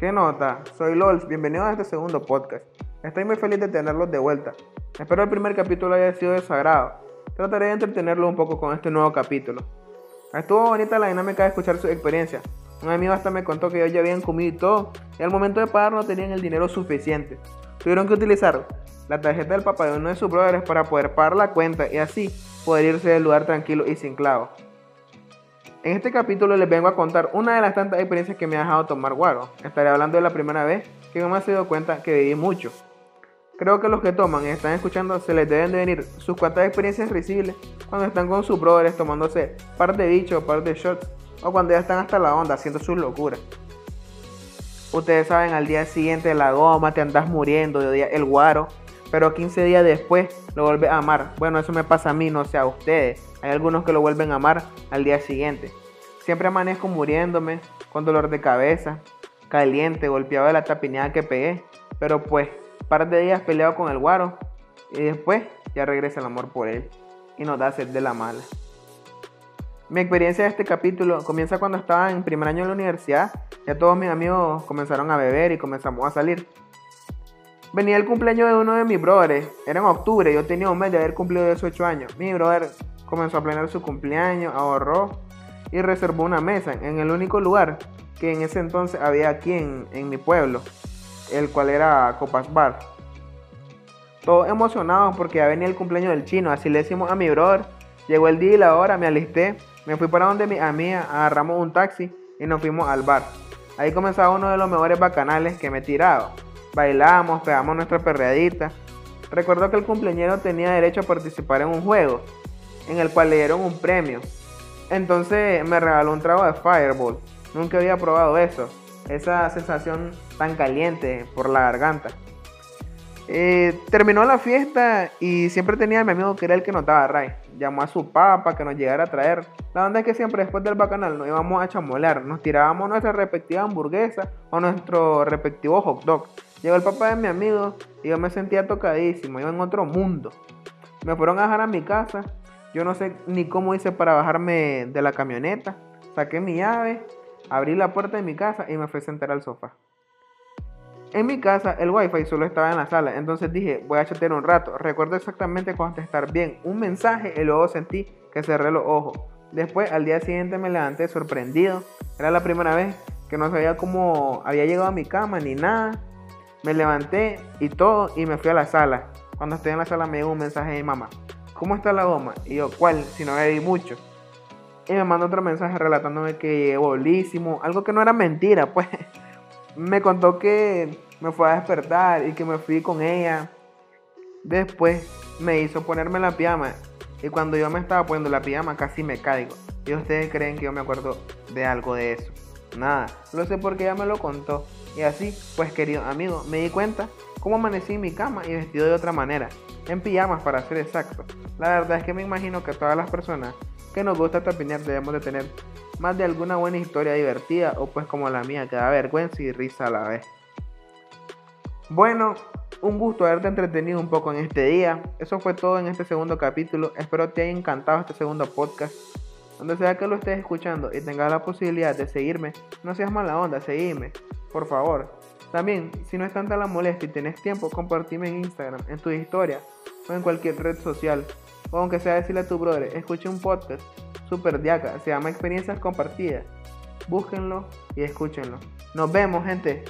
¿Qué nota? Soy LOLS, bienvenidos a este segundo podcast. Estoy muy feliz de tenerlos de vuelta. Espero el primer capítulo haya sido de. Trataré de entretenerlo un poco con este nuevo capítulo. Estuvo bonita la dinámica de escuchar su experiencia. Un amigo hasta me contó que ellos ya habían comido y todo, y al momento de pagar no tenían el dinero suficiente. Tuvieron que utilizar la tarjeta del papá de uno de sus brothers para poder pagar la cuenta y así poder irse del lugar tranquilo y sin clavos. En este capítulo les vengo a contar una de las tantas experiencias que me ha dejado tomar guaro. Estaré hablando de la primera vez que me ha sido cuenta que viví mucho. Creo que los que toman y están escuchando se les deben de venir sus cuantas experiencias risibles cuando están con sus brothers tomándose par de bichos, par de shots o cuando ya están hasta la onda haciendo sus locuras. Ustedes saben, al día siguiente la goma te andas muriendo, el guaro, pero 15 días después lo vuelves a amar. Bueno, eso me pasa a mí, no sé a ustedes. Hay algunos que lo vuelven a amar al día siguiente. Siempre amanezco muriéndome, con dolor de cabeza, caliente, golpeado de la tapineada que pegué. Pero pues, par de días peleado con el guaro y después ya regresa el amor por él y nos da sed de la mala. Mi experiencia de este capítulo comienza cuando estaba en primer año de la universidad. Ya todos mis amigos comenzaron a beber y comenzamos a salir. Venía el cumpleaños de uno de mis brothers. Era en octubre, yo tenía un mes de haber cumplido 18 años. Mi brother comenzó a planear su cumpleaños, ahorró y reservó una mesa en el único lugar que en ese entonces había aquí en, mi pueblo, el cual era Copas Bar. Todos emocionados porque ya venía el cumpleaños del chino, así le decimos a mi brother. Llegó el día y la hora, me alisté, me fui para donde mi amiga, agarramos un taxi y nos fuimos al bar. Ahí comenzaba uno de los mejores bacanales que me he tirado. Bailamos, pegamos nuestra perreadita. Recuerdo que el cumpleañero tenía derecho a participar en un juego en el cual le dieron un premio. Entonces me regaló un trago de Fireball. Nunca había probado eso. Esa sensación tan caliente por la garganta. Eh, terminó la fiesta y siempre tenía a mi amigo que era el que notaba Ray. Llamó a su papá que nos llegara a traer. La onda es que siempre después del bacanal nos íbamos a chamolear. Nos tirábamos nuestra respectiva hamburguesa o nuestro respectivo hot dog. Llegó el papá de mi amigo y yo me sentía tocadísimo. Iba en otro mundo. Me fueron a dejar a mi casa yo no sé ni cómo hice para bajarme de la camioneta. Saqué mi llave, abrí la puerta de mi casa y me fui a sentar al sofá. En mi casa el wifi solo estaba en la sala, entonces dije, voy a chatear un rato. Recuerdo exactamente contestar bien un mensaje y luego sentí que cerré los ojos. Después, al día siguiente me levanté sorprendido. Era la primera vez que no sabía cómo había llegado a mi cama ni nada. Me levanté y todo y me fui a la sala. Cuando estoy en la sala me llegó un mensaje de mi mamá. ¿cómo está la goma? Y yo, ¿cuál? Si no bebí mucho. Y me mandó otro mensaje relatándome que llegué bolísimo, algo que no era mentira, pues. Me contó que me fue a despertar y que me fui con ella. Después me hizo ponerme la pijama y cuando yo me estaba poniendo la pijama casi me caigo. Y ustedes creen que yo me acuerdo de algo de eso. Nada, lo sé porque ella me lo contó. Y así, pues querido amigo, me di cuenta cómo amanecí en mi cama y vestido de otra manera en pijamas para ser exacto. La verdad es que me imagino que todas las personas que nos gusta tapinear debemos de tener más de alguna buena historia divertida o pues como la mía que da vergüenza y risa a la vez. Bueno, un gusto haberte entretenido un poco en este día. Eso fue todo en este segundo capítulo. Espero te haya encantado este segundo podcast. Donde sea que lo estés escuchando y tengas la posibilidad de seguirme, no seas mala onda, seguime, por favor. También, si no es tanta la molestia y tienes tiempo, compartime en Instagram, en tu historia o en cualquier red social. O aunque sea decirle a tu brother, escuche un podcast super diaca, se llama Experiencias Compartidas. Búsquenlo y escúchenlo. Nos vemos, gente.